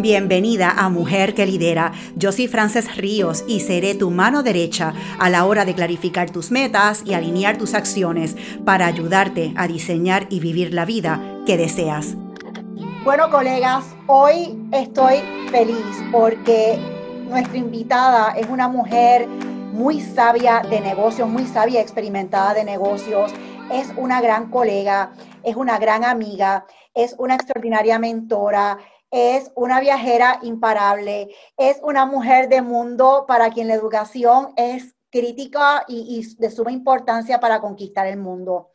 Bienvenida a Mujer que Lidera. Yo soy Frances Ríos y seré tu mano derecha a la hora de clarificar tus metas y alinear tus acciones para ayudarte a diseñar y vivir la vida que deseas. Bueno, colegas, hoy estoy feliz porque nuestra invitada es una mujer muy sabia de negocios, muy sabia, experimentada de negocios. Es una gran colega, es una gran amiga, es una extraordinaria mentora es una viajera imparable, es una mujer de mundo para quien la educación es crítica y, de suma importancia para conquistar el mundo.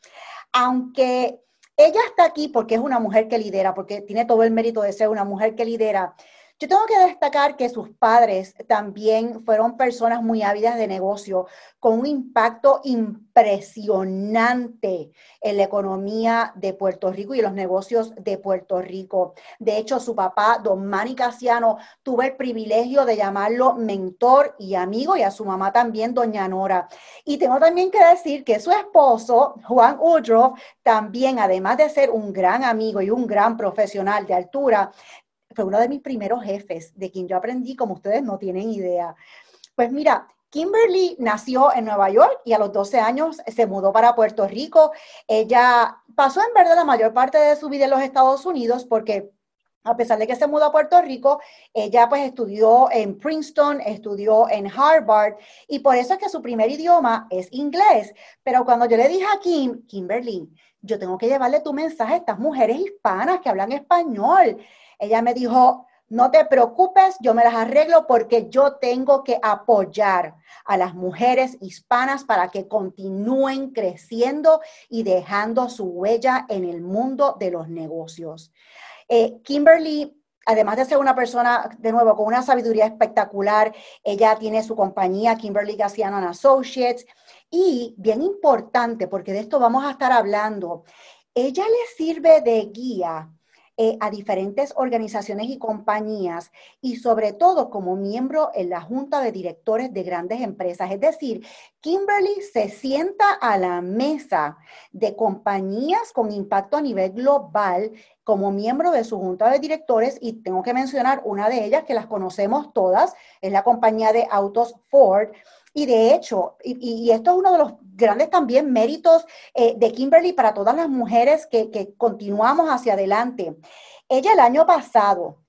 Aunque ella está aquí porque es una mujer que lidera, porque tiene todo el mérito de ser una mujer que lidera, yo tengo que destacar que sus padres también fueron personas muy ávidas de negocio, con un impacto impresionante en la economía de Puerto Rico y en los negocios de Puerto Rico. De hecho, su papá, don Manny Casiano, tuve el privilegio de llamarlo mentor y amigo, y a su mamá también, doña Nora. Y tengo también que decir que su esposo, Juan Woodruff, también, además de ser un gran amigo y un gran profesional de altura, fue uno de mis primeros jefes, de quien yo aprendí como ustedes no tienen idea. Pues mira, Kimberly nació en Nueva York y a los 12 años se mudó para Puerto Rico. Ella pasó en verdad la mayor parte de su vida en los Estados Unidos porque a pesar de que se mudó a Puerto Rico, ella pues estudió en Princeton, estudió en Harvard y por eso es que su primer idioma es inglés. Pero cuando yo le dije a Kim, Kimberly, yo tengo que llevarle tu mensaje a estas mujeres hispanas que hablan español. Ella me dijo, no te preocupes, yo me las arreglo porque yo tengo que apoyar a las mujeres hispanas para que continúen creciendo y dejando su huella en el mundo de los negocios. Eh, Kimberly además de ser una persona, de nuevo, con una sabiduría espectacular, ella tiene su compañía, Kimberly Gassiano Associates, y bien importante, porque de esto vamos a estar hablando, ella le sirve de guía eh, a diferentes organizaciones y compañías y sobre todo como miembro en la junta de directores de grandes empresas. Es decir, Kimberly se sienta a la mesa de compañías con impacto a nivel global como miembro de su junta de directores y tengo que mencionar una de ellas que las conocemos todas, es la compañía de autos Ford. Y de hecho, y, esto es uno de los grandes también méritos eh, de Kimberly para todas las mujeres que, que continuamos hacia adelante. Ella el año pasado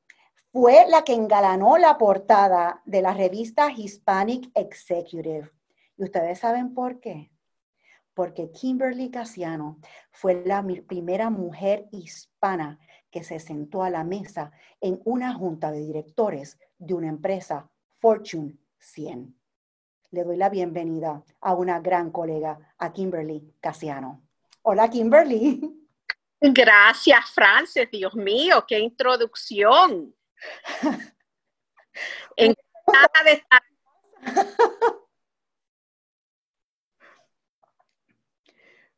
fue la que engalanó la portada de la revista Hispanic Executive. ¿Y ustedes saben por qué? Porque Kimberly Casiano fue la primera mujer hispana que se sentó a la mesa en una junta de directores de una empresa Fortune 100 le doy la bienvenida a una gran colega, a Kimberly Casiano. Hola, Kimberly. Gracias, Frances. Dios mío, qué introducción. Encantada de estar.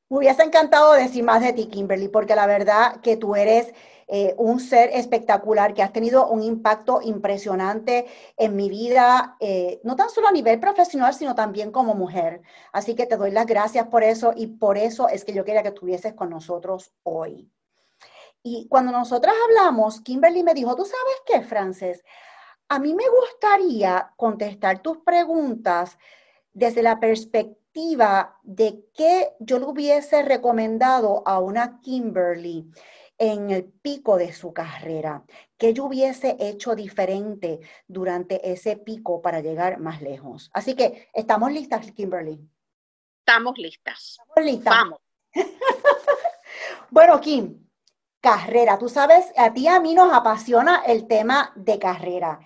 Me hubiese encantado decir más de ti, Kimberly, porque la verdad que tú eres eh, un ser espectacular que has tenido un impacto impresionante en mi vida, eh, no tan solo a nivel profesional, sino también como mujer. Así que te doy las gracias por eso y por eso es que yo quería que estuvieses con nosotros hoy. Y cuando nosotras hablamos, Kimberly me dijo, ¿tú sabes qué, Frances? A mí me gustaría contestar tus preguntas desde la perspectiva de qué yo le hubiese recomendado a una Kimberly en el pico de su carrera? ¿Qué yo hubiese hecho diferente durante ese pico para llegar más lejos? Así que, ¿estamos listas, Kimberly? Estamos listas. Estamos listas. Vamos. bueno, Kim, carrera. Tú sabes, a ti y a mí nos apasiona el tema de carrera.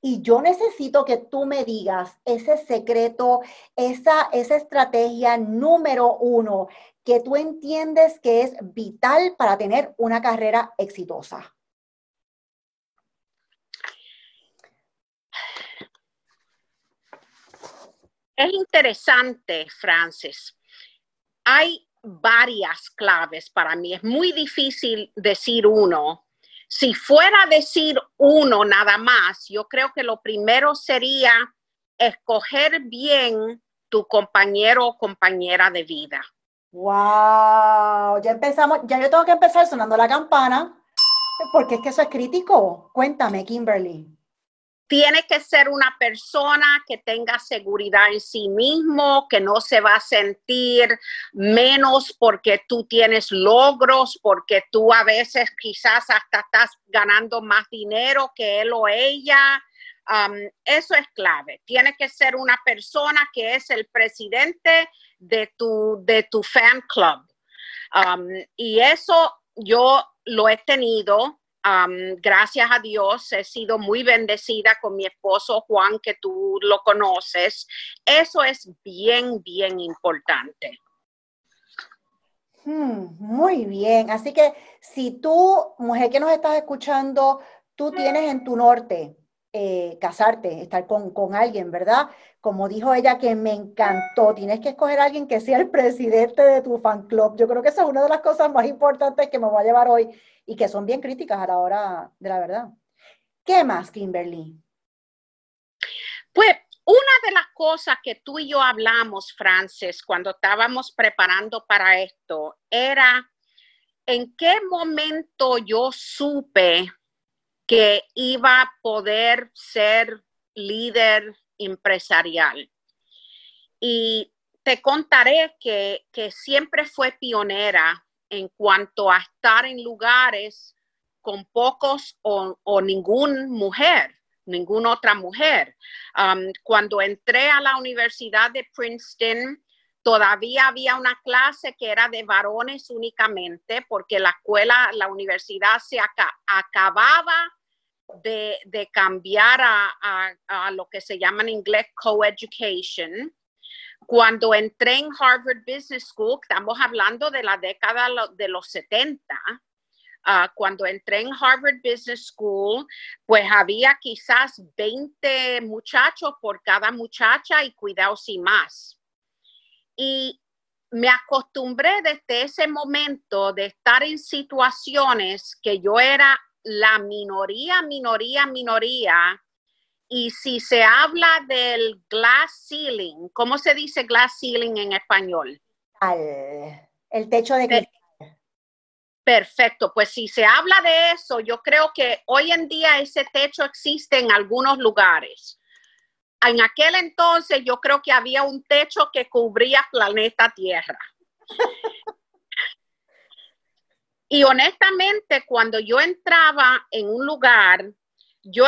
Y yo necesito que tú me digas ese secreto, esa, esa estrategia número uno que tú entiendes que es vital para tener una carrera exitosa? Es interesante, Francis. Hay varias claves para mí. Es muy difícil decir uno. Si fuera a decir uno nada más, yo creo que lo primero sería escoger bien tu compañero o compañera de vida. Wow, ya empezamos, ya yo tengo que empezar sonando la campana. Porque es que eso es crítico. Cuéntame, Kimberly tiene que ser una persona que tenga seguridad en sí mismo, que no se va a sentir menos porque tú tienes logros, porque tú a veces quizás hasta estás ganando más dinero que él o ella. Eso es clave. Tiene que ser una persona que es el presidente de tu, de tu fan club. Y eso yo lo he tenido gracias a Dios he sido muy bendecida con mi esposo Juan, que tú lo conoces. Eso es bien, bien importante. Hmm, muy bien. Así que si tú, mujer que nos estás escuchando, tú tienes en tu norte eh, casarte, estar con, con, alguien, ¿verdad? Como dijo ella que me encantó, tienes que escoger a alguien que sea el presidente de tu fan club. Yo creo que esa es una de las cosas más importantes que me voy a llevar hoy y que son bien críticas a la hora de la verdad. ¿Qué más, Kimberly? Pues una de las cosas que tú y yo hablamos, Frances, cuando estábamos preparando para esto, era en qué momento yo supe que iba a poder ser líder empresarial. Y te contaré que, que siempre fue pionera en cuanto a estar en lugares con pocos o, o ninguna mujer, ninguna otra mujer. Um, cuando entré a la Universidad de Princeton, todavía había una clase que era de varones únicamente, porque la escuela, la universidad se acababa de, cambiar a, a, lo que se llama en inglés coeducation. Cuando entré en Harvard Business School, estamos hablando de la década de los 70, ah, cuando entré en Harvard Business School, pues había quizás 20 muchachos por cada muchacha y cuidados y más. Y me acostumbré desde ese momento de estar en situaciones que yo era la minoría, minoría, minoría, y si se habla del glass ceiling, ¿cómo se dice glass ceiling en español? el techo de cristal. Perfecto, pues si se habla de eso, yo creo que hoy en día ese techo existe en algunos lugares. En aquel entonces yo creo que había un techo que cubría planeta Tierra. Y honestamente, cuando yo entraba en un lugar, yo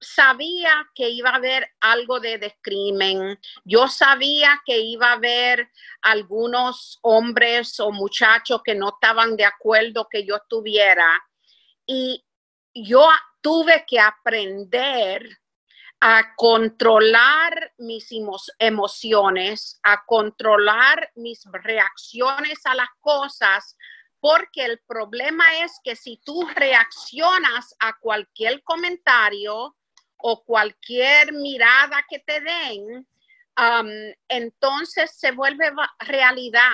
sabía que iba a haber algo de discrimen, yo sabía que iba a haber algunos hombres o muchachos que no estaban de acuerdo que yo estuviera. Y yo tuve que aprender a controlar mis emociones, a controlar mis reacciones a las cosas, porque el problema es que si tú reaccionas a cualquier comentario, o cualquier mirada que te den, um, entonces se vuelve realidad.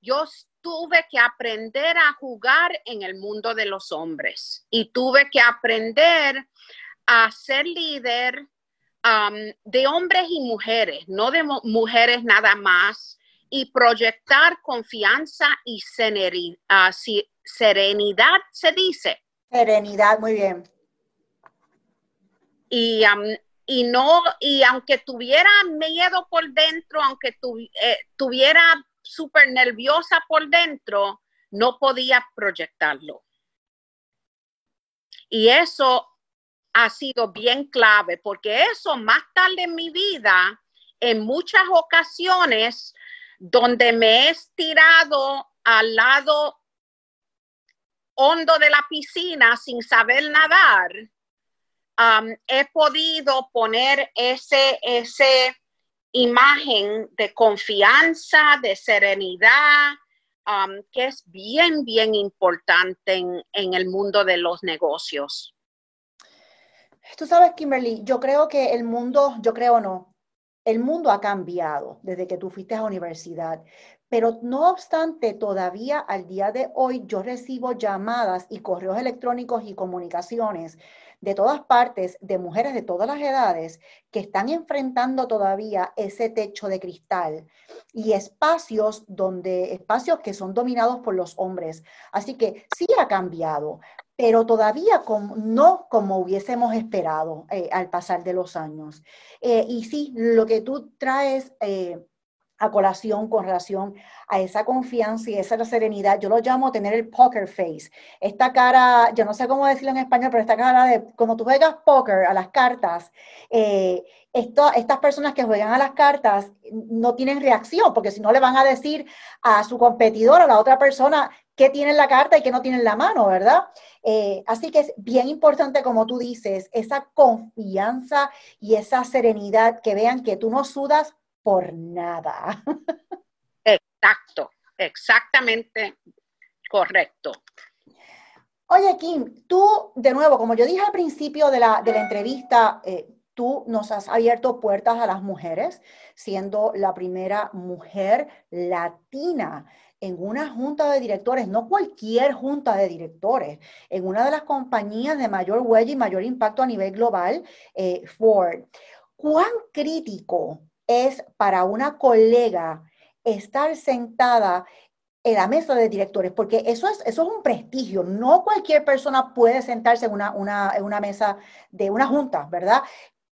Yo tuve que aprender a jugar en el mundo de los hombres y tuve que aprender a ser líder um, de hombres y mujeres, no de mujeres nada más, y proyectar confianza y ah, serenidad, se dice. Serenidad, muy bien y, y no, y aunque tuviera miedo por dentro, aunque eh, tuviera súper nerviosa por dentro, no podía proyectarlo. Y eso ha sido bien clave, porque eso más tarde en mi vida, en muchas ocasiones, donde me he estirado al lado hondo de la piscina sin saber nadar, he podido poner ese, ese imagen de confianza, de serenidad, que es bien, bien importante en, en el mundo de los negocios. Tú sabes, Kimberly, yo creo que el mundo, yo creo no, el mundo ha cambiado desde que tú fuiste a universidad, pero no obstante, todavía al día de hoy yo recibo llamadas y correos electrónicos y comunicaciones de todas partes, de mujeres de todas las edades, que están enfrentando todavía ese techo de cristal y espacios donde, espacios que son dominados por los hombres. Así que sí ha cambiado, pero todavía no como hubiésemos esperado eh, al pasar de los años. Eh, y sí, lo que tú traes a colación con relación a esa confianza y esa serenidad. Yo lo llamo tener el poker face. Esta cara, yo no sé cómo decirlo en español, pero esta cara de cuando tú juegas póker a las cartas, eh, estas personas que juegan a las cartas no tienen reacción, porque si no le van a decir a su competidor, a la otra persona, qué tiene en la carta y qué no tiene en la mano, ¿verdad? Eh, así que es bien importante, como tú dices, esa confianza y esa serenidad, que vean que tú no sudas por nada. Exacto, exactamente correcto. Oye, Kim, tú, de nuevo, como yo dije al principio de la, entrevista, eh, tú nos has abierto puertas a las mujeres, siendo la primera mujer latina en una junta de directores, no cualquier junta de directores, en una de las compañías de mayor huella y mayor impacto a nivel global, eh, Ford. ¿Cuán crítico es para una colega estar sentada en la mesa de directores, porque eso es, eso es un prestigio. No cualquier persona puede sentarse en una, una mesa de una junta, ¿verdad?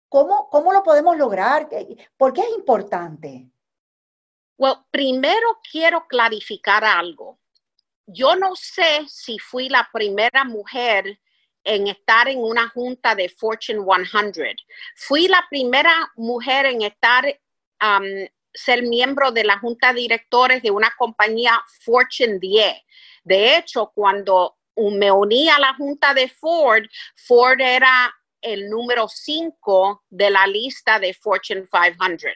¿Cómo, ¿Cómo lo podemos lograr? ¿Por qué es importante? Well, primero quiero clarificar algo. Yo no sé si fui la primera mujer en estar en una junta de Fortune 100. Fui la primera mujer en estar, ser miembro de la junta de directores de una compañía Fortune 10. De hecho, cuando me uní a la junta de Ford, Ford era el número 5 de la lista de Fortune 500.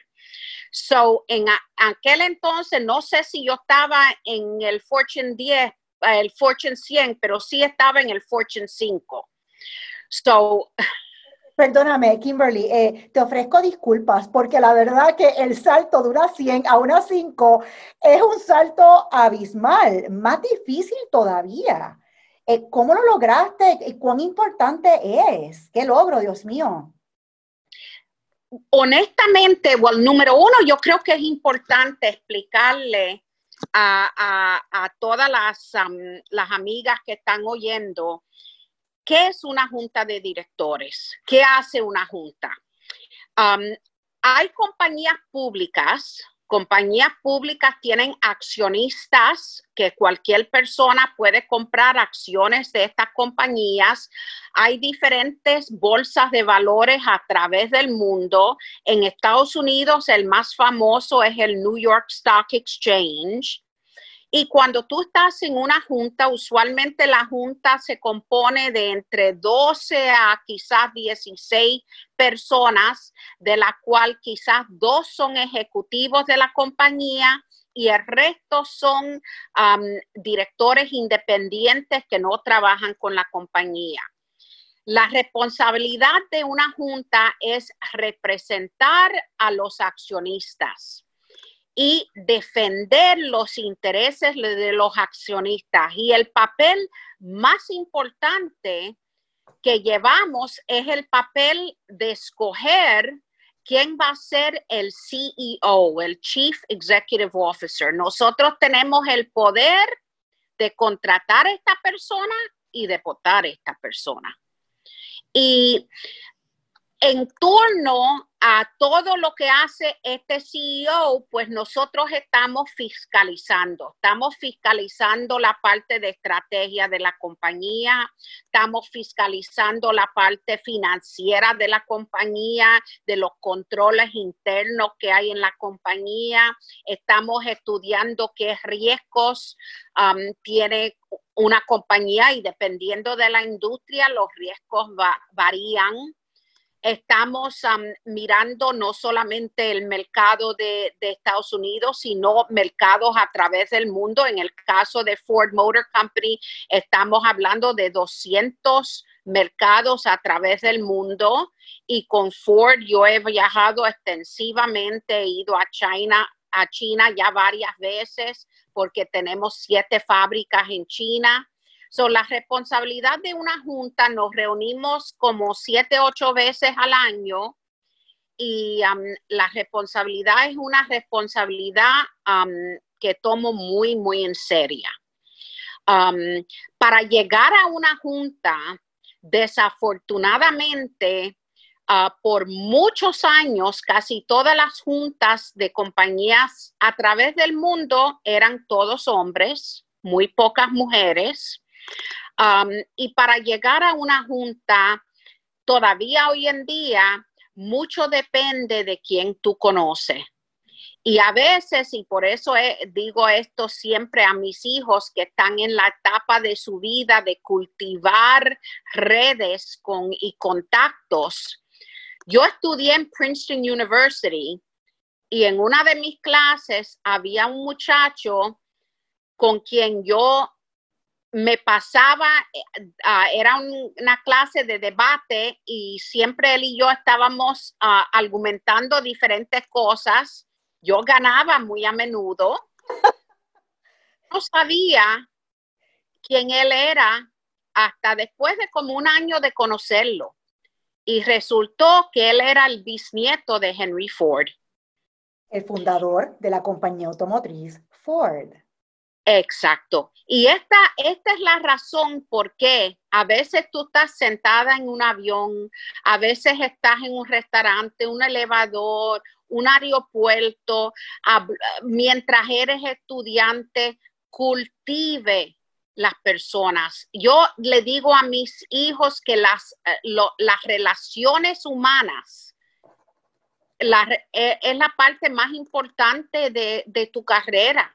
So, en aquel entonces, no sé si yo estaba en el Fortune 10 el Fortune 100, pero sí estaba en el Fortune 5. So, Perdóname, Kimberly, eh, te ofrezco disculpas porque la verdad que el salto de una 100 a una 5 es un salto abismal, más difícil todavía. Eh, ¿Cómo lo lograste cuán importante es? ¿Qué logro, Dios mío? Honestamente, bueno, número uno, yo creo que es importante explicarle a, todas las, las amigas que están oyendo ¿qué es una junta de directores? ¿Qué hace una junta? hay compañías públicas, compañías públicas tienen accionistas que cualquier persona puede comprar acciones de estas compañías. Hay diferentes bolsas de valores a través del mundo. En Estados Unidos el más famoso es el New York Stock Exchange. Y cuando tú estás en una junta, usualmente la junta se compone de entre 12 a quizás 16 personas, de la cual quizás dos son ejecutivos de la compañía y el resto son directores independientes que no trabajan con la compañía. La responsabilidad de una junta es representar a los accionistas y defender los intereses de los accionistas. Y el papel más importante que llevamos es el papel de escoger quién va a ser el CEO, el Chief Executive Officer. Nosotros tenemos el poder de contratar a esta persona y de votar a esta persona. Y en torno a todo lo que hace este CEO, pues nosotros estamos fiscalizando, estamos fiscalizando la parte de estrategia de la compañía, estamos fiscalizando la parte financiera de la compañía, de los controles internos que hay en la compañía, estamos estudiando qué riesgos um, tiene una compañía y dependiendo de la industria, los riesgos varían estamos mirando no solamente el mercado de, Estados Unidos, sino mercados a través del mundo. En el caso de Ford Motor Company, estamos hablando de 200 mercados a través del mundo y con Ford yo he viajado extensivamente, he ido a China, a China ya varias veces porque tenemos siete fábricas en China So, la responsabilidad de una junta, nos reunimos como siete, ocho veces al año y um, la responsabilidad es una responsabilidad um, que tomo muy, muy en serio. Um, para llegar a una junta, desafortunadamente, uh, por muchos años, casi todas las juntas de compañías a través del mundo eran todos hombres, muy pocas mujeres. Um, y para llegar a una junta, todavía hoy en día, mucho depende de quién tú conoces. Y a veces, y por eso digo esto siempre a mis hijos que están en la etapa de su vida de cultivar redes con, y contactos. Yo estudié en Princeton University y en una de mis clases había un muchacho con quien yo me pasaba, eh, ah, era una clase de debate y siempre él y yo estábamos ah, argumentando diferentes cosas. Yo ganaba muy a menudo. No sabía quién él era hasta después de como un año de conocerlo. Y resultó que él era el bisnieto de Henry Ford. El fundador de la compañía automotriz Ford. Exacto. Y esta, esta es la razón por qué a veces tú estás sentada en un avión, a veces estás en un restaurante, un elevador, un aeropuerto, mientras eres estudiante, cultive las personas. Yo le digo a mis hijos que las, eh, las relaciones humanas eh, es la parte más importante de, de tu carrera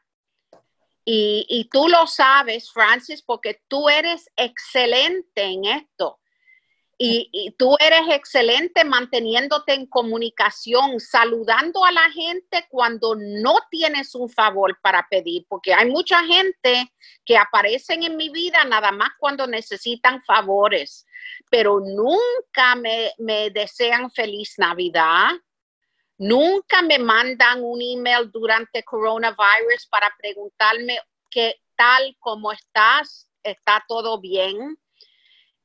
y, tú lo sabes, Francis, porque tú eres excelente en esto. Y, tú eres excelente manteniéndote en comunicación, saludando a la gente cuando no tienes un favor para pedir, porque hay mucha gente que aparecen en mi vida nada más cuando necesitan favores, pero nunca me, me desean feliz Navidad, Nunca me mandan un email durante coronavirus para preguntarme qué tal, cómo estás, está todo bien.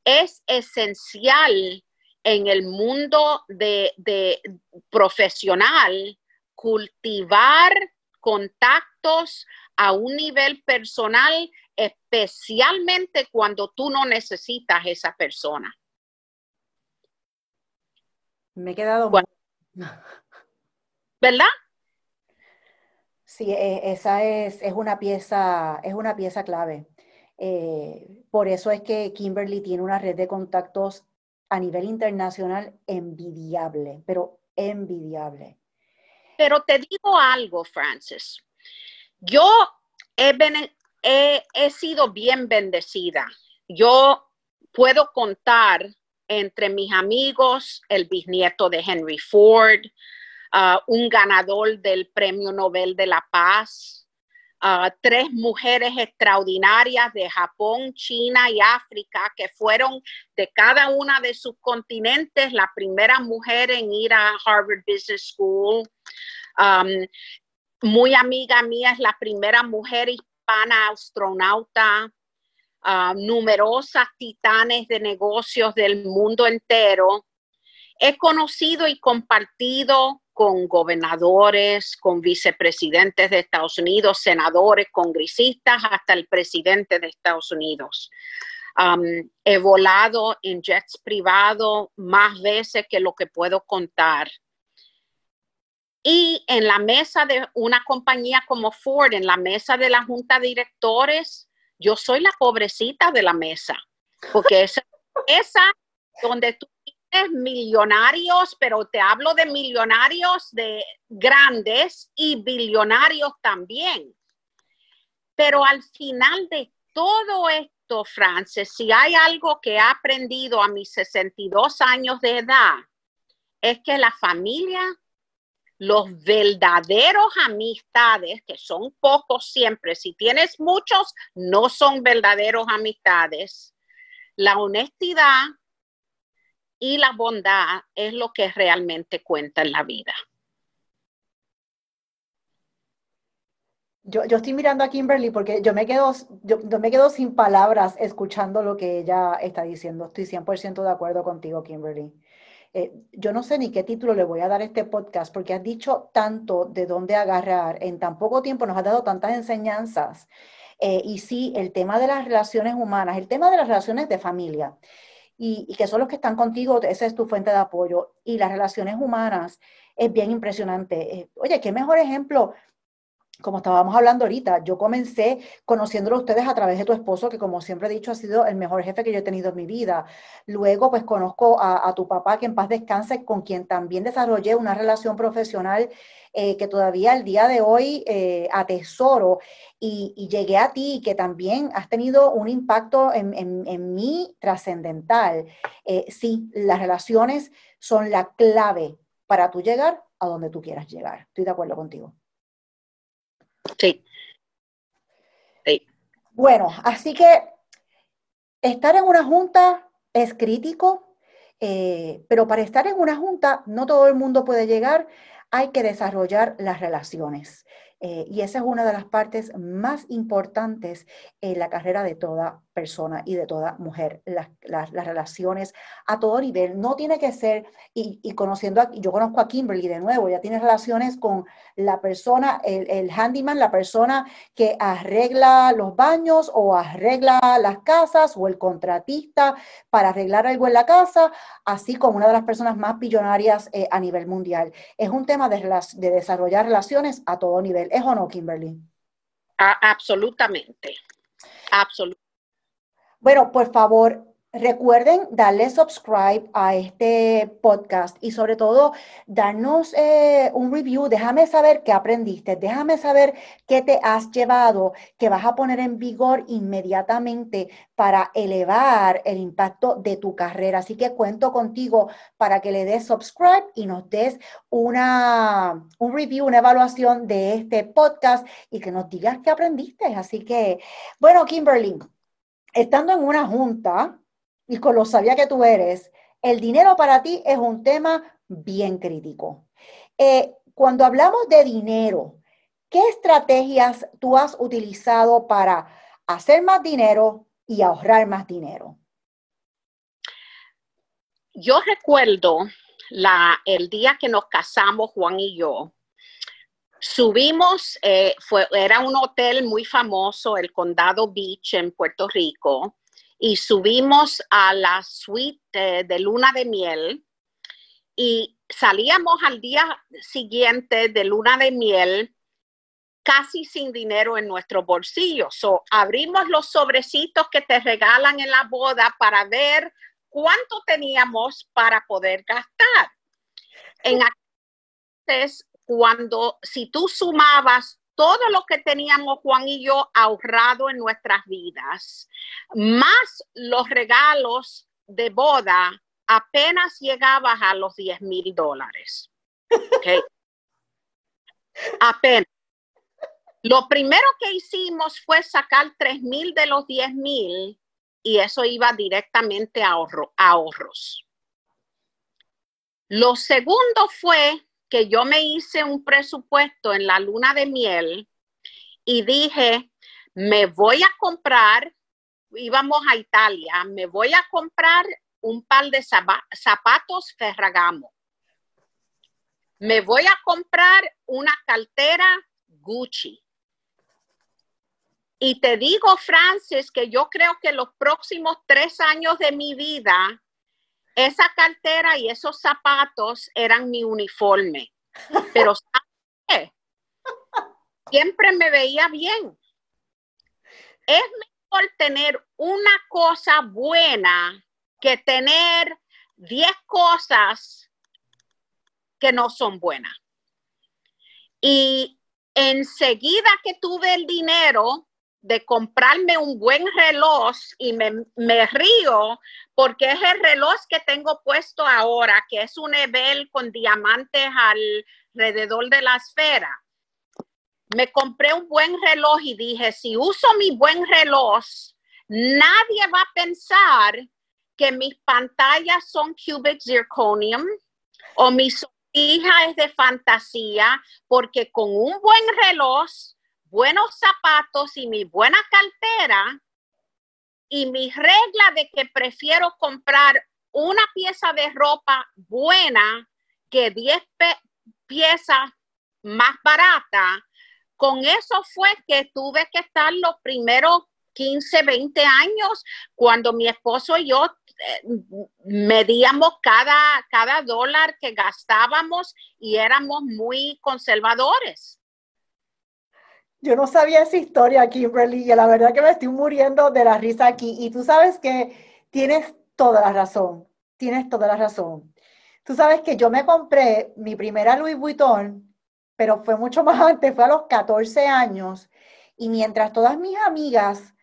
Es esencial en el mundo de, de profesional cultivar contactos a un nivel personal, especialmente cuando tú no necesitas esa persona. Me he quedado ¿verdad? Sí, e, esa es, es, una, pieza, es una pieza clave. Eh, por eso es que Kimberly tiene una red de contactos a nivel internacional envidiable, pero envidiable. Pero te digo algo, Francis. Yo he, he sido bien bendecida. Yo puedo contar entre mis amigos el bisnieto de Henry Ford, un ganador del Premio Nobel de la Paz, tres mujeres extraordinarias de Japón, China y África que fueron de cada una de sus continentes la primera mujer en ir a Harvard Business School. Um, muy amiga mía es la primera mujer hispana astronauta. Uh, numerosas titanes de negocios del mundo entero. He conocido y compartido con gobernadores, con vicepresidentes de Estados Unidos, senadores, congresistas, hasta el presidente de Estados Unidos. he volado en jets privados más veces que lo que puedo contar. Y en la mesa de una compañía como Ford, en la mesa de la junta de directores, yo soy la pobrecita de la mesa, porque esa, esa donde tú millonarios, pero te hablo de millonarios de grandes y billonarios también. Pero al final de todo esto, Frances, si hay algo que he aprendido a mis 62 años de edad, es que la familia, los verdaderos amistades, que son pocos siempre, si tienes muchos, no son verdaderos amistades. La honestidad, y la bondad es lo que realmente cuenta en la vida. Yo, estoy mirando a Kimberly porque yo me, quedo, yo, me quedo sin palabras escuchando lo que ella está diciendo. Estoy 100% de acuerdo contigo, Kimberly. Eh, yo no sé ni qué título le voy a dar a este podcast porque has dicho tanto de dónde agarrar. En tan poco tiempo nos has dado tantas enseñanzas Eh, y sí, el tema de las relaciones humanas, el tema de las relaciones de familia, y, que son los que están contigo, esa es tu fuente de apoyo. Y las relaciones humanas es bien impresionante. Eh, oye, qué mejor ejemplo como estábamos hablando ahorita, yo comencé conociéndolo a ustedes a través de tu esposo, que como siempre he dicho, ha sido el mejor jefe que yo he tenido en mi vida. Luego, pues conozco a, tu papá, que en paz descanse, con quien también desarrollé una relación profesional eh, que todavía al día de hoy eh, atesoro. Y, llegué a ti, que también has tenido un impacto en, en, mí trascendental. Eh, sí, las relaciones son la clave para tú llegar a donde tú quieras llegar. Estoy de acuerdo contigo. Sí. Bueno, así que estar en una junta es crítico, eh, pero para estar en una junta no todo el mundo puede llegar, hay que desarrollar las relaciones. Eh, y esa es una de las partes más importantes en la carrera de toda persona y de toda mujer, las, relaciones a todo nivel. No tiene que ser, y, conociendo, a, yo conozco a Kimberly de nuevo, ya tiene relaciones con la persona, el, handyman, la persona que arregla los baños o arregla las casas o el contratista para arreglar algo en la casa, así como una de las personas más billonarias eh, a nivel mundial. Es un tema de, de desarrollar relaciones a todo nivel. ¿Es o no, Kimberly? absolutamente. Absolutamente. Bueno, por favor, recuerden darle subscribe a este podcast y sobre todo darnos eh, un review. Déjame saber qué aprendiste, déjame saber qué te has llevado, que vas a poner en vigor inmediatamente para elevar el impacto de tu carrera. Así que cuento contigo para que le des subscribe y nos des una, un review, una evaluación de este podcast y que nos digas qué aprendiste. Así que, bueno, Kimberly estando en una junta y con lo sabía que tú eres, el dinero para ti es un tema bien crítico. Eh, cuando hablamos de dinero, ¿qué estrategias tú has utilizado para hacer más dinero y ahorrar más dinero? Yo recuerdo el día que nos casamos, Juan y yo, Subimos, eh, fue, era un hotel muy famoso, el Condado Beach en Puerto Rico, y subimos a la suite de luna de miel y salíamos al día siguiente de luna de miel casi sin dinero en nuestro bolsillo. So, abrimos los sobrecitos que te regalan en la boda para ver cuánto teníamos para poder gastar. En entonces, cuando si tú sumabas todo lo que teníamos Juan y yo ahorrado en nuestras vidas, más los regalos de boda, apenas llegabas a los 10 mil dólares. apenas. Lo primero que hicimos fue sacar 3 mil de los 10 mil y eso iba directamente a ahorros. Lo segundo fue que yo me hice un presupuesto en la luna de miel y dije, me voy a comprar, íbamos a Italia, me voy a comprar un par de zapatos Ferragamo. Me voy a comprar una cartera Gucci. Y te digo, Francis, que yo creo que los próximos tres años de mi vida esa cartera y esos zapatos eran mi uniforme. Pero siempre me veía bien. Es mejor tener una cosa buena que tener 10 cosas que no son buenas. Y enseguida que tuve el dinero, de comprarme un buen reloj y me, río porque es el reloj que tengo puesto ahora, que es un Ebel con diamantes alrededor de la esfera. Me compré un buen reloj y dije, si uso mi buen reloj, nadie va a pensar que mis pantallas son cubic zirconium o mi hija es de fantasía, porque con un buen reloj buenos zapatos y mi buena cartera y mi regla de que prefiero comprar una pieza de ropa buena que 10 piezas más barata, con eso fue que tuve que estar los primeros 15, 20 años cuando mi esposo y yo eh, medíamos cada, cada dólar que gastábamos y éramos muy conservadores. Yo no sabía esa historia, Kimberly, y la verdad que me estoy muriendo de la risa aquí. Y tú sabes que tienes toda la razón, tienes toda la razón. Tú sabes que yo me compré mi primera Louis Vuitton, pero fue mucho más antes, fue a los 14 años. Y mientras todas mis amigas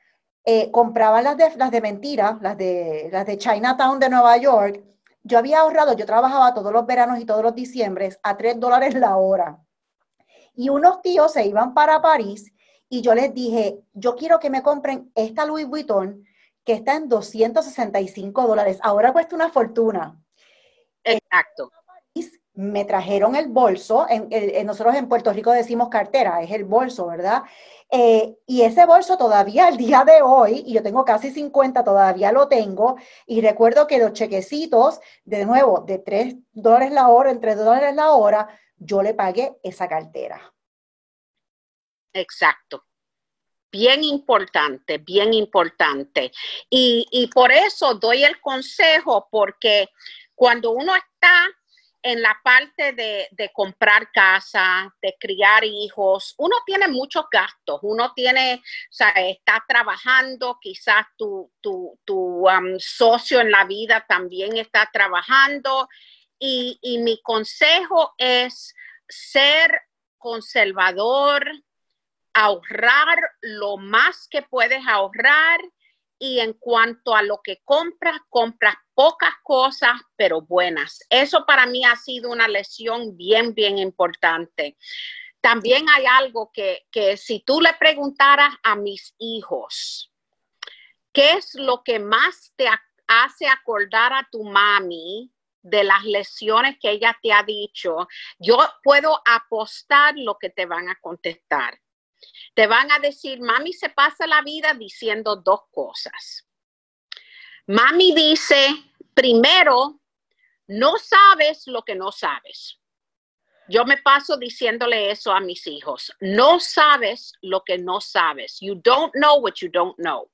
eh, compraban las de, las de mentira, las de, las de Chinatown de Nueva York, yo había ahorrado, yo trabajaba todos los veranos y todos los diciembres a 3 dólares la hora. Y unos tíos se iban para París y yo les dije, yo quiero que me compren esta Louis Vuitton que está en 265 dólares. Ahora cuesta una fortuna. Exacto. Me trajeron el bolso, en, nosotros en Puerto Rico decimos cartera, es el bolso, ¿verdad? Eh, y ese bolso todavía al día de hoy, y yo tengo casi 50, todavía lo tengo, y recuerdo que los chequecitos, de nuevo, de 3 dólares la hora, entre 3 dólares la hora, yo le pagué esa cartera. Exacto. Bien importante, bien importante. Y, por eso doy el consejo, porque cuando uno está en la parte de, comprar casa, de criar hijos, uno tiene muchos gastos, uno tiene, o sea, está trabajando, quizás tu, tu, um, socio en la vida también está trabajando y, mi consejo es ser conservador, ahorrar lo más que puedes ahorrar y en cuanto a lo que compras, compras pocas cosas, pero buenas. Eso para mí ha sido una lección bien, bien importante. También hay algo que, que si tú le preguntaras a mis hijos, ¿qué es lo que más te hace acordar a tu mami de las lecciones que ella te ha dicho, yo puedo apostar lo que te van a contestar. Te van a decir, mami se pasa la vida diciendo dos cosas. Mami dice, primero, no sabes lo que no sabes. Yo me paso diciéndole eso a mis hijos. No sabes lo que no sabes. You don't know what you don't know.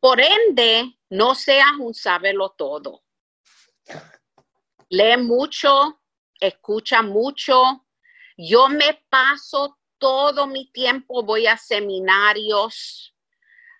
Por ende, no seas un sábelo todo lee mucho, escucha mucho. Yo me paso todo mi tiempo, voy a seminarios.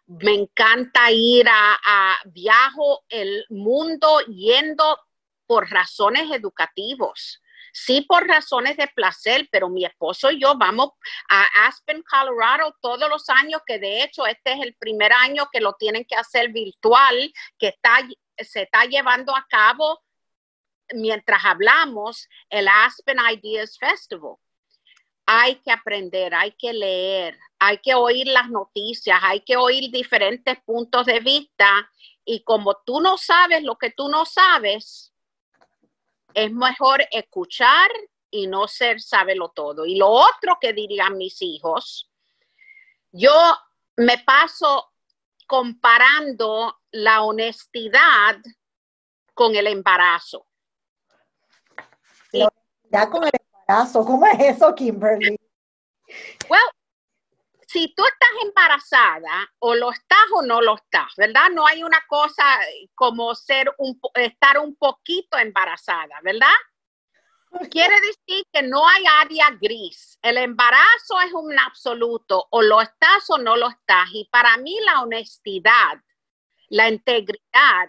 Me encanta ir a, a viajo el mundo yendo por razones educativas. Sí, por razones de placer, pero mi esposo y yo vamos a Aspen, Colorado todos los años, que de hecho este es el primer año que lo tienen que hacer virtual, que está, se está llevando a cabo mientras hablamos, el Aspen Ideas Festival. Hay que aprender, hay que leer, hay que oír las noticias, hay que oír diferentes puntos de vista y como tú no sabes lo que tú no sabes, es mejor escuchar y no ser sábelo todo. Y lo otro que dirían mis hijos, yo me paso comparando la honestidad con el embarazo. Ya con el embarazo, ¿cómo es eso, Kimberly? Well, si tú estás embarazada, o lo estás o no lo estás, ¿verdad? No hay una cosa como ser un, estar un poquito embarazada, ¿verdad? Quiere decir que no hay área gris. El embarazo es un absoluto, o lo estás o no lo estás. Y para mí la honestidad, la integridad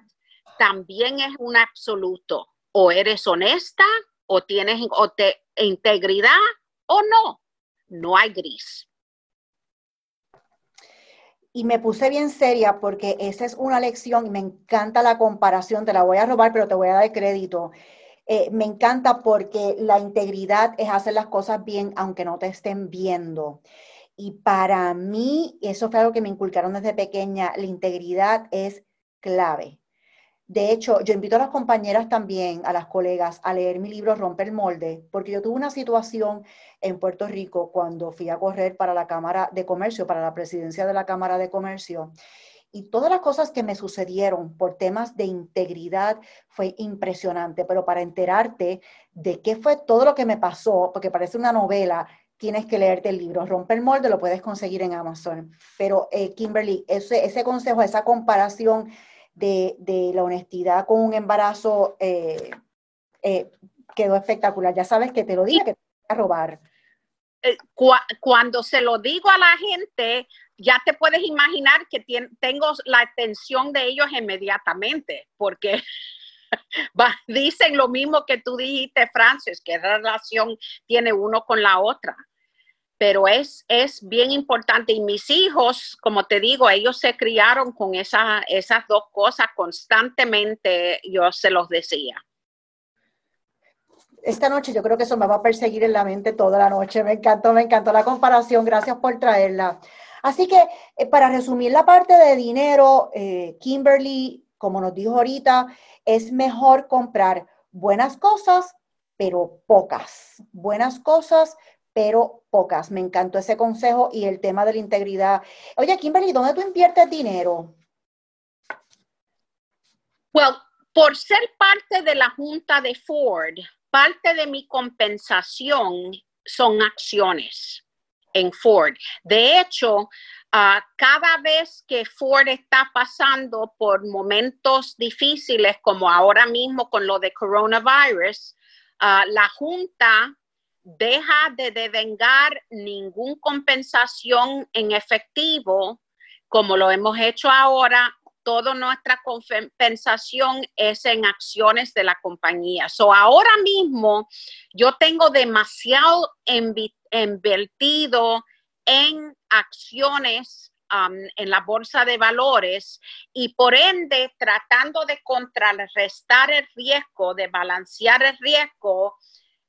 también es un absoluto. O eres honesta o tienes o te, integridad o no. No hay gris. Y me puse bien seria porque esa es una lección y me encanta la comparación, te la voy a robar, pero te voy a dar crédito. Eh, me encanta porque la integridad es hacer las cosas bien aunque no te estén viendo. Y para mí, eso fue algo que me inculcaron desde pequeña, la integridad es clave. De hecho, yo invito a las compañeras también, a las colegas, a leer mi libro Rompe el Molde, porque yo tuve una situación en Puerto Rico cuando fui a correr para la Cámara de Comercio, para la presidencia de la Cámara de Comercio. Y todas las cosas que me sucedieron por temas de integridad fue impresionante, pero para enterarte de qué fue todo lo que me pasó, porque parece una novela, tienes que leerte el libro. Rompe el molde, lo puedes conseguir en Amazon. Pero, eh, Kimberly, ese, ese consejo, esa comparación de, la honestidad con un embarazo eh, eh, quedó espectacular. Ya sabes que te lo dije, que te voy a robar. Cuando se lo digo a la gente, ya te puedes imaginar que tengo la atención de ellos inmediatamente, porque dicen lo mismo que tú dijiste, Francis, que relación tiene uno con la otra. Pero es, es bien importante y mis hijos, como te digo, ellos se criaron con esa, esas dos cosas constantemente, yo se los decía. Esta noche yo creo que eso me va a perseguir en la mente toda la noche. Me encantó, me encantó la comparación. Gracias por traerla. Así que eh, para resumir la parte de dinero, eh, Kimberly, como nos dijo ahorita, es mejor comprar buenas cosas, pero pocas. Buenas cosas, pero pocas. Me encantó ese consejo y el tema de la integridad. Oye, Kimberly, ¿dónde tú inviertes dinero? Well, por ser parte de la junta de Ford, parte de mi compensación son acciones en Ford. De hecho, Ah, cada vez que Ford está pasando por momentos difíciles, como ahora mismo con lo de coronavirus, uh, la Junta deja de devengar ninguna compensación en efectivo, como lo hemos hecho ahora. Toda nuestra compensación es en acciones de la compañía. So, ahora mismo yo tengo demasiado invertido en acciones um, en la bolsa de valores y por ende tratando de contrarrestar el riesgo, de balancear el riesgo,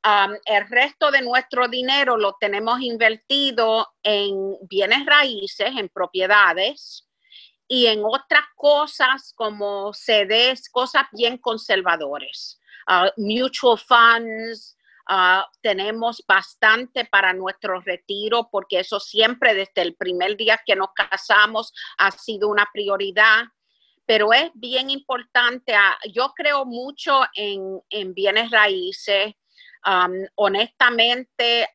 um, el resto de nuestro dinero lo tenemos invertido en bienes raíces, en propiedades y en otras cosas como CDs, cosas bien conservadores, uh, mutual funds, Ah, tenemos bastante para nuestro retiro porque eso siempre desde el primer día que nos casamos ha sido una prioridad. Pero es bien importante, ah, yo creo mucho en, bienes raíces. honestamente,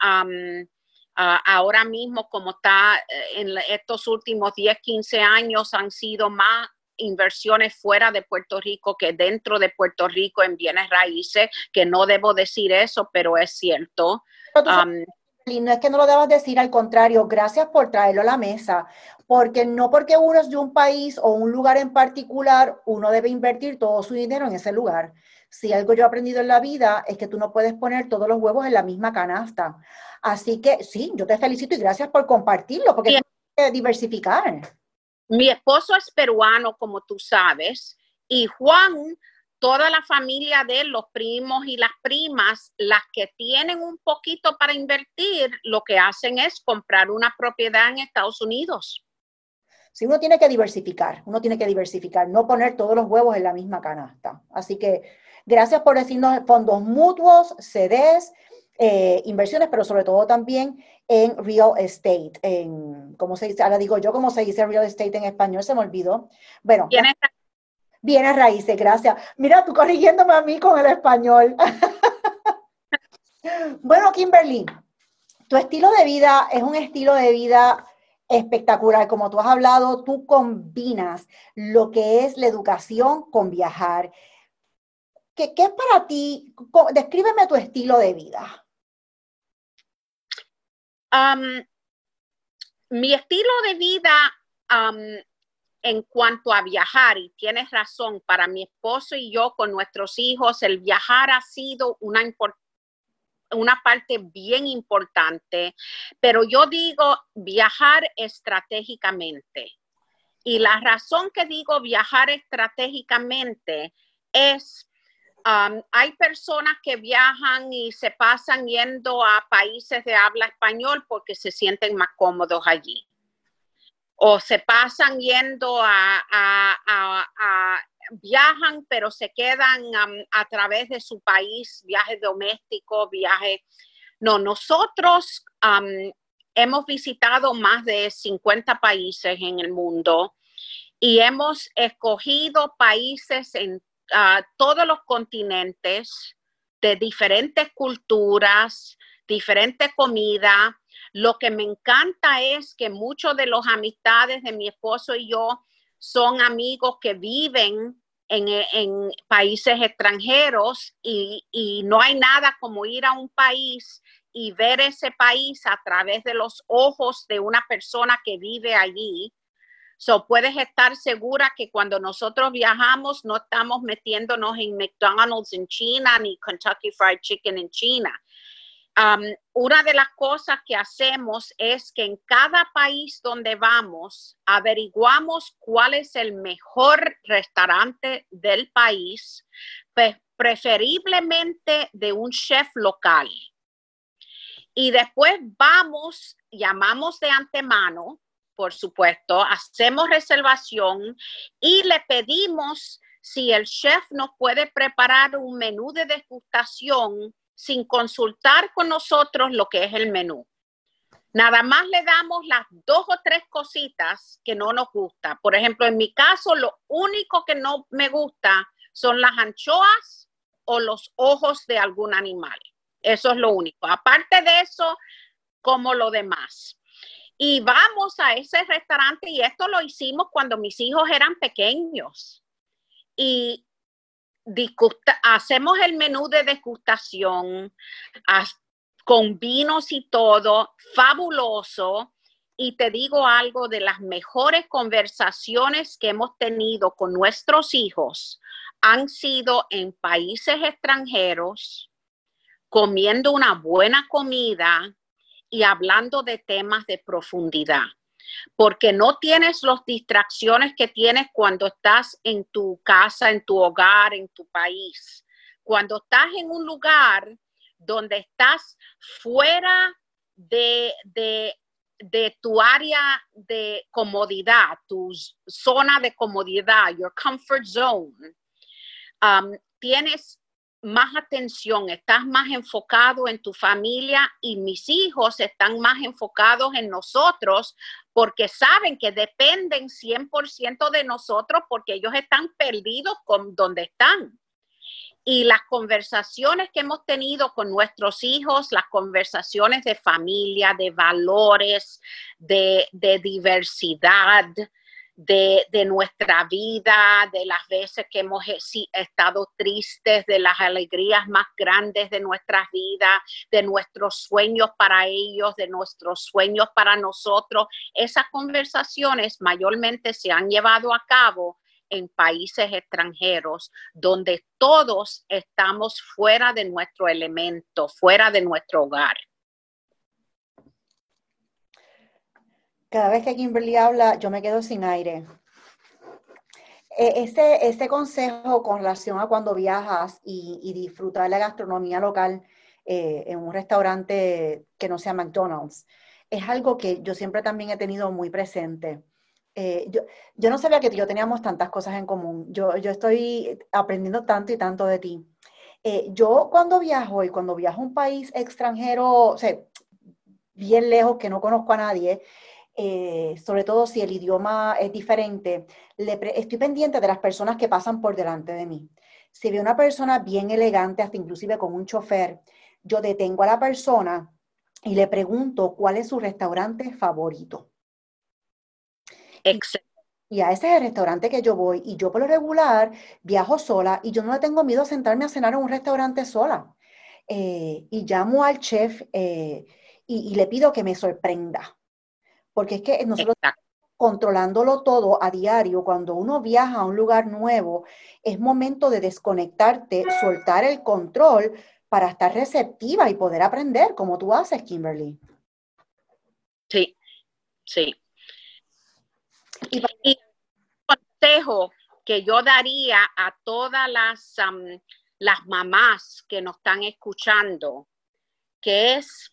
ah, ahora mismo como está eh, en estos últimos 10, 15 años han sido más inversiones fuera de Puerto Rico que dentro de Puerto Rico en bienes raíces, que no debo decir eso, pero es cierto. y no es que no lo debas decir, al contrario, gracias por traerlo a la mesa, porque no porque uno es de un país o un lugar en particular, uno debe invertir todo su dinero en ese lugar. Si algo yo he aprendido en la vida es que tú no puedes poner todos los huevos en la misma canasta. Así que sí, yo te felicito y gracias por compartirlo, porque tienes que diversificar. Mi esposo es peruano, como tú sabes, y Juan, toda la familia de él, los primos y las primas, las que tienen un poquito para invertir, lo que hacen es comprar una propiedad en Estados Unidos. Sí, uno tiene que diversificar, uno tiene que diversificar, no poner todos los huevos en la misma canasta. Así que gracias por decirnos fondos mutuos, CDs, eh, inversiones, pero sobre todo también en real estate, en, ¿cómo se dice? Ahora digo yo, ¿cómo se dice real estate en español? Se me olvidó. Bueno. Bienes raíces, gracias. Mira, tú corrigiéndome a mí con el español. bueno, Kimberly, tu estilo de vida es un estilo de vida espectacular. Como tú has hablado, tú combinas lo que es la educación con viajar. ¿Qué, qué es para ti? Descríbeme tu estilo de vida mi estilo de vida en cuanto a viajar, y tienes razón, para mi esposo y yo con nuestros hijos, el viajar ha sido una, una parte bien importante, pero yo digo viajar estratégicamente. Y la razón que digo viajar estratégicamente es hay personas que viajan y se pasan yendo a países de habla español porque se sienten más cómodos allí. O se pasan yendo a, viajan, pero se quedan a través de su país, viajes domésticos, viajes. No, nosotros hemos visitado más de 50 países en el mundo y hemos escogido países en todos los continentes, de diferentes culturas, diferente comida, Lo que me encanta es que muchos de los amistades de mi esposo y yo son amigos que viven en, países extranjeros y no hay nada como ir a un país y ver ese país a través de los ojos de una persona que vive allí. So, puedes estar segura que cuando nosotros viajamos no estamos metiéndonos en McDonald's en China ni Kentucky Fried Chicken en China. Um, una de las cosas que hacemos es que en cada país donde vamos averiguamos cuál es el mejor restaurante del país, preferiblemente de un chef local. Y después vamos, llamamos de antemano, por supuesto, hacemos reservación y le pedimos si el chef nos puede preparar un menú de degustación sin consultar con nosotros lo que es el menú. Nada más le damos las dos o tres cositas que no nos gusta. Por ejemplo, en mi caso, lo único que no me gusta son las anchoas o los ojos de algún animal. Eso es lo único. Aparte de eso, como lo demás. Y vamos a ese restaurante y esto lo hicimos cuando mis hijos eran pequeños. Y hacemos el menú de degustación con vinos y todo, fabuloso. Y te digo algo de las mejores conversaciones que hemos tenido con nuestros hijos han sido en países extranjeros, comiendo una buena comida y hablando de temas de profundidad porque no tienes las distracciones que tienes cuando estás en tu casa, en tu hogar, en tu país. Cuando estás en un lugar donde estás fuera de, tu área de comodidad, tu zona de comodidad, your comfort zone, um, tienes más atención, estás más enfocado en tu familia y mis hijos están más enfocados en nosotros porque saben que dependen 100% de nosotros porque ellos están perdidos con donde están. Y las conversaciones que hemos tenido con nuestros hijos, las conversaciones de familia, de valores, de, de diversidad, de, nuestra vida, de las veces que hemos estado tristes, de las alegrías más grandes de nuestras vidas, de nuestros sueños para ellos, de nuestros sueños para nosotros. Esas conversaciones mayormente se han llevado a cabo en países extranjeros donde todos estamos fuera de nuestro elemento, fuera de nuestro hogar. Cada vez que Kimberly habla, yo me quedo sin aire. Este, este consejo con relación a cuando viajas y, disfrutar la gastronomía local eh, en un restaurante que no sea McDonald's, es algo que yo siempre también he tenido muy presente. Eh, yo, yo, no sabía que yo teníamos tantas cosas en común. Yo, yo estoy aprendiendo tanto y tanto de ti. yo cuando viajo y cuando viajo a un país extranjero, o sea, bien lejos, que no conozco a nadie, eh, sobre todo si el idioma es diferente, estoy pendiente de las personas que pasan por delante de mí. Si veo una persona bien elegante, hasta inclusive con un chofer, yo detengo a la persona y le pregunto cuál es su restaurante favorito. Excelente. Y a ese es el restaurante que yo voy. Y yo por lo regular viajo sola y yo no le tengo miedo a sentarme a cenar en un restaurante sola. Eh, y llamo al chef eh, y, le pido que me sorprenda porque es que nosotros controlándolo todo a diario, cuando uno viaja a un lugar nuevo, es momento de desconectarte, soltar el control para estar receptiva y poder aprender, como tú haces, Kimberly. Sí, sí. Y, y consejo que yo daría a todas las, las mamás que nos están escuchando, que es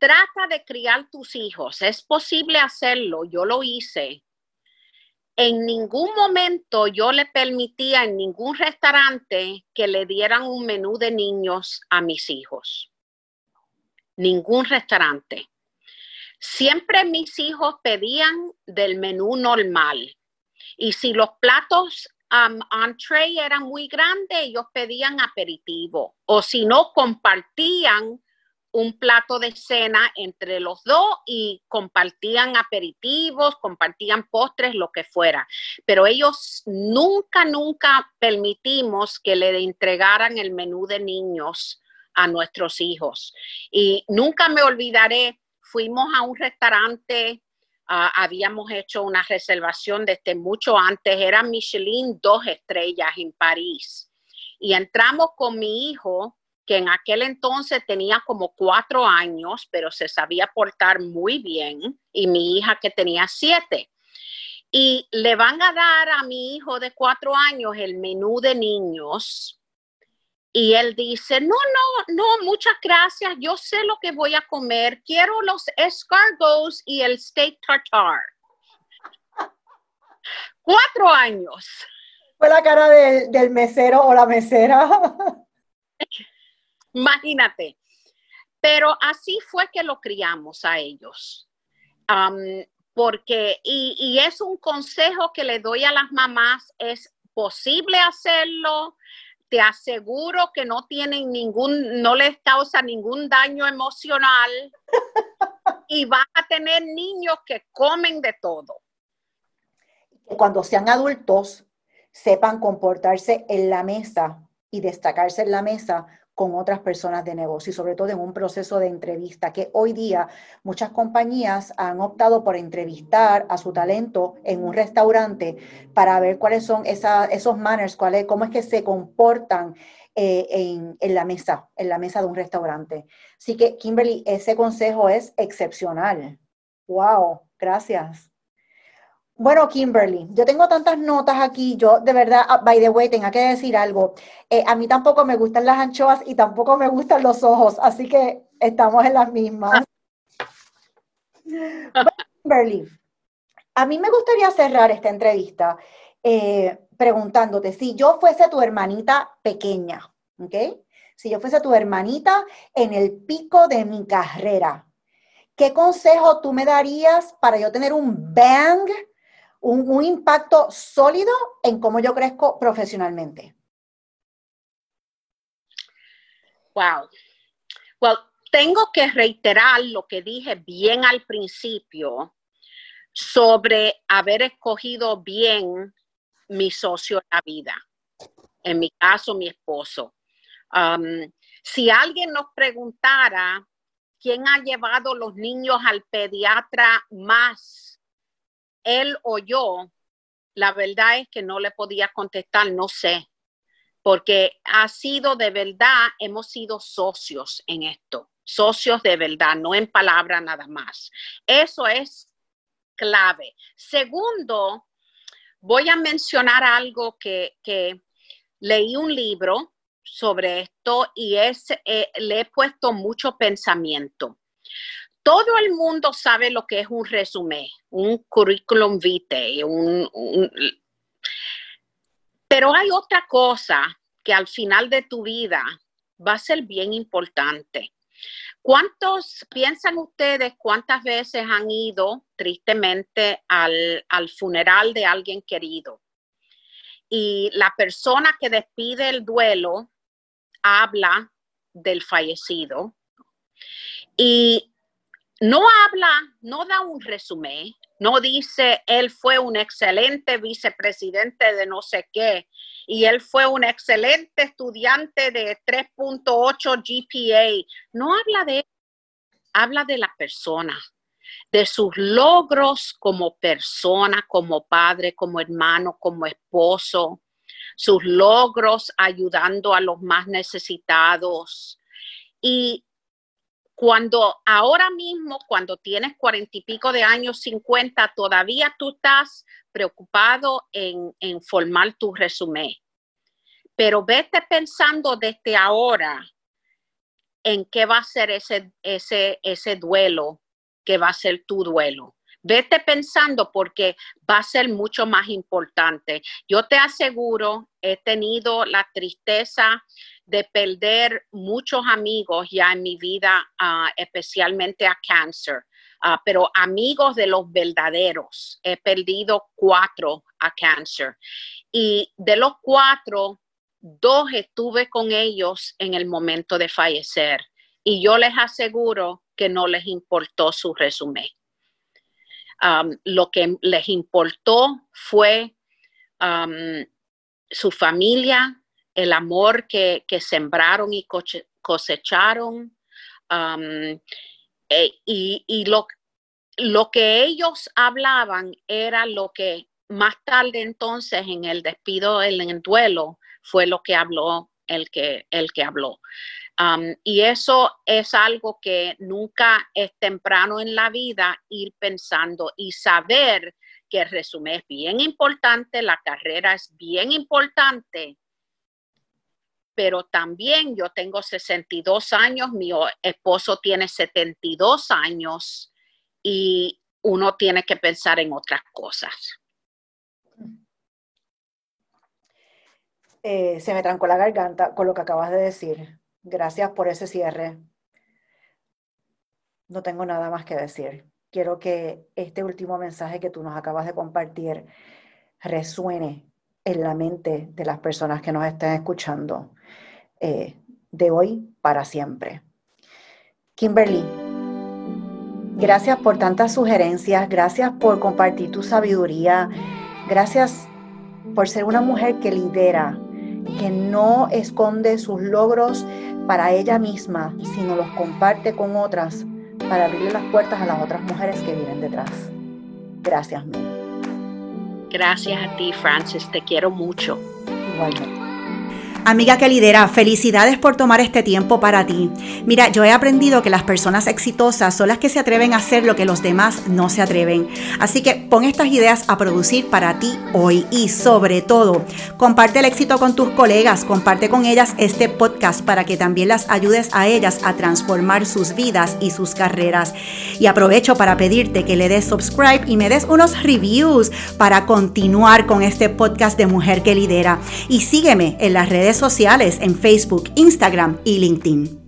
Trata de criar tus hijos. Es posible hacerlo. Yo lo hice. En ningún momento yo le permitía en ningún restaurante que le dieran un menú de niños a mis hijos. Ningún restaurante. Siempre mis hijos pedían del menú normal. Y si los platos um, entree eran muy grandes, ellos pedían aperitivo. O si no, compartían un plato de cena entre los dos y compartían aperitivos, compartían postres, lo que fuera. Pero ellos nunca, nunca permitimos que le entregaran el menú de niños a nuestros hijos. Y nunca me olvidaré, fuimos a un restaurante, ah, habíamos hecho una reservación desde mucho antes, era Michelin dos estrellas en París. Y entramos con mi hijo que en aquel entonces tenía como cuatro años, pero se sabía portar muy bien, y mi hija que tenía siete. Y le van a dar a mi hijo de cuatro años el menú de niños. Y él dice, no, no, no, muchas gracias, yo sé lo que voy a comer, quiero los escargots y el steak tartar. Cuatro años. Fue la cara del mesero o la mesera. Imagínate. Pero así fue que lo criamos a ellos. porque, y, es un consejo que le doy a las mamás, es posible hacerlo, te aseguro que no tienen ningún, no les causa ningún daño emocional y vas a tener niños que comen de todo. Cuando sean adultos, sepan comportarse en la mesa y destacarse en la mesa con otras personas de negocio y sobre todo en un proceso de entrevista, que hoy día muchas compañías han optado por entrevistar a su talento en un restaurante para ver cuáles son esos manners, cuáles, cómo es que se comportan eh, en, en, la mesa, en la mesa de un restaurante. Así que, Kimberly, ese consejo es excepcional. ¡Wow! Gracias. Bueno, Kimberly, yo tengo tantas notas aquí, yo de verdad, ah, by the way, tengo que decir algo. Eh, a mí tampoco me gustan las anchoas y tampoco me gustan los ojos, así que estamos en las mismas. Kimberly, a mí me gustaría cerrar esta entrevista eh, preguntándote, si yo fuese tu hermanita pequeña, ¿ok? Si yo fuese tu hermanita en el pico de mi carrera, ¿qué consejo tú me darías para yo tener un bang? Un, impacto sólido en cómo yo crezco profesionalmente. Wow. Well, tengo que reiterar lo que dije bien al principio sobre haber escogido bien mi socio en la vida. En mi caso, mi esposo. Um, si alguien nos preguntara quién ha llevado los niños al pediatra más él o yo, la verdad es que no le podía contestar, no sé, porque ha sido de verdad, hemos sido socios en esto, socios de verdad, no en palabra nada más. Eso es clave. Segundo, voy a mencionar algo que, leí un libro sobre esto y es, eh, le he puesto mucho pensamiento todo el mundo sabe lo que es un resumen, un curriculum vitae, pero hay otra cosa que al final de tu vida va a ser bien importante. ¿Cuántos piensan ustedes cuántas veces han ido tristemente al, al funeral de alguien querido? Y la persona que despide el duelo habla del fallecido. Y no habla, no da un resumen, no dice él fue un excelente vicepresidente de no sé qué y él fue un excelente estudiante de 3.8 GPA. No habla de habla de la persona, de sus logros como persona, como padre, como hermano, como esposo, sus logros ayudando a los más necesitados. Y cuando ahora mismo, cuando tienes cuarenta y pico de años, cincuenta, todavía tú estás preocupado en, formar tu resumen. Pero vete pensando desde ahora en qué va a ser ese, ese, ese duelo, que va a ser tu duelo. Vete pensando porque va a ser mucho más importante. Yo te aseguro, he tenido la tristeza de perder muchos amigos ya en mi vida, ah, especialmente a cáncer. Ah, pero amigos de los verdaderos. He perdido cuatro a cáncer. Y de los cuatro, dos estuve con ellos en el momento de fallecer y yo les aseguro que no les importó su resumen. Um, lo que les importó fue um, su familia, el amor que, sembraron y cosecharon. Um, e, y, lo, lo que ellos hablaban era lo que más tarde entonces en el despido, en el duelo, fue lo que habló el que, el que habló. Um, y eso es algo que nunca es temprano en la vida ir pensando y saber que el es bien importante, la carrera es bien importante, pero también yo tengo 62 años, mi esposo tiene 72 años y uno tiene que pensar en otras cosas. Eh, se me trancó la garganta con lo que acabas de decir. Gracias por ese cierre. No tengo nada más que decir. Quiero que este último mensaje que tú nos acabas de compartir resuene en la mente de las personas que nos estén escuchando eh, de hoy para siempre. Kimberly, gracias por tantas sugerencias, gracias por compartir tu sabiduría, gracias por ser una mujer que lidera, que no esconde sus logros para ella misma, sino los comparte con otras para abrirle las puertas a las otras mujeres que vienen detrás. Gracias, Mel. Gracias a ti, Francis. Te quiero mucho. Igualmente. Amiga que lidera, felicidades por tomar este tiempo para ti. Mira, yo he aprendido que las personas exitosas son las que se atreven a hacer lo que los demás no se atreven. Así que pon estas ideas a producir para ti hoy y sobre todo, comparte el éxito con tus colegas, comparte con ellas este podcast para que también las ayudes a ellas a transformar sus vidas y sus carreras. Y aprovecho para pedirte que le des subscribe y me des unos reviews para continuar con este podcast de Mujer que Lidera. Y sígueme en las redes sociales en Facebook, Instagram y LinkedIn.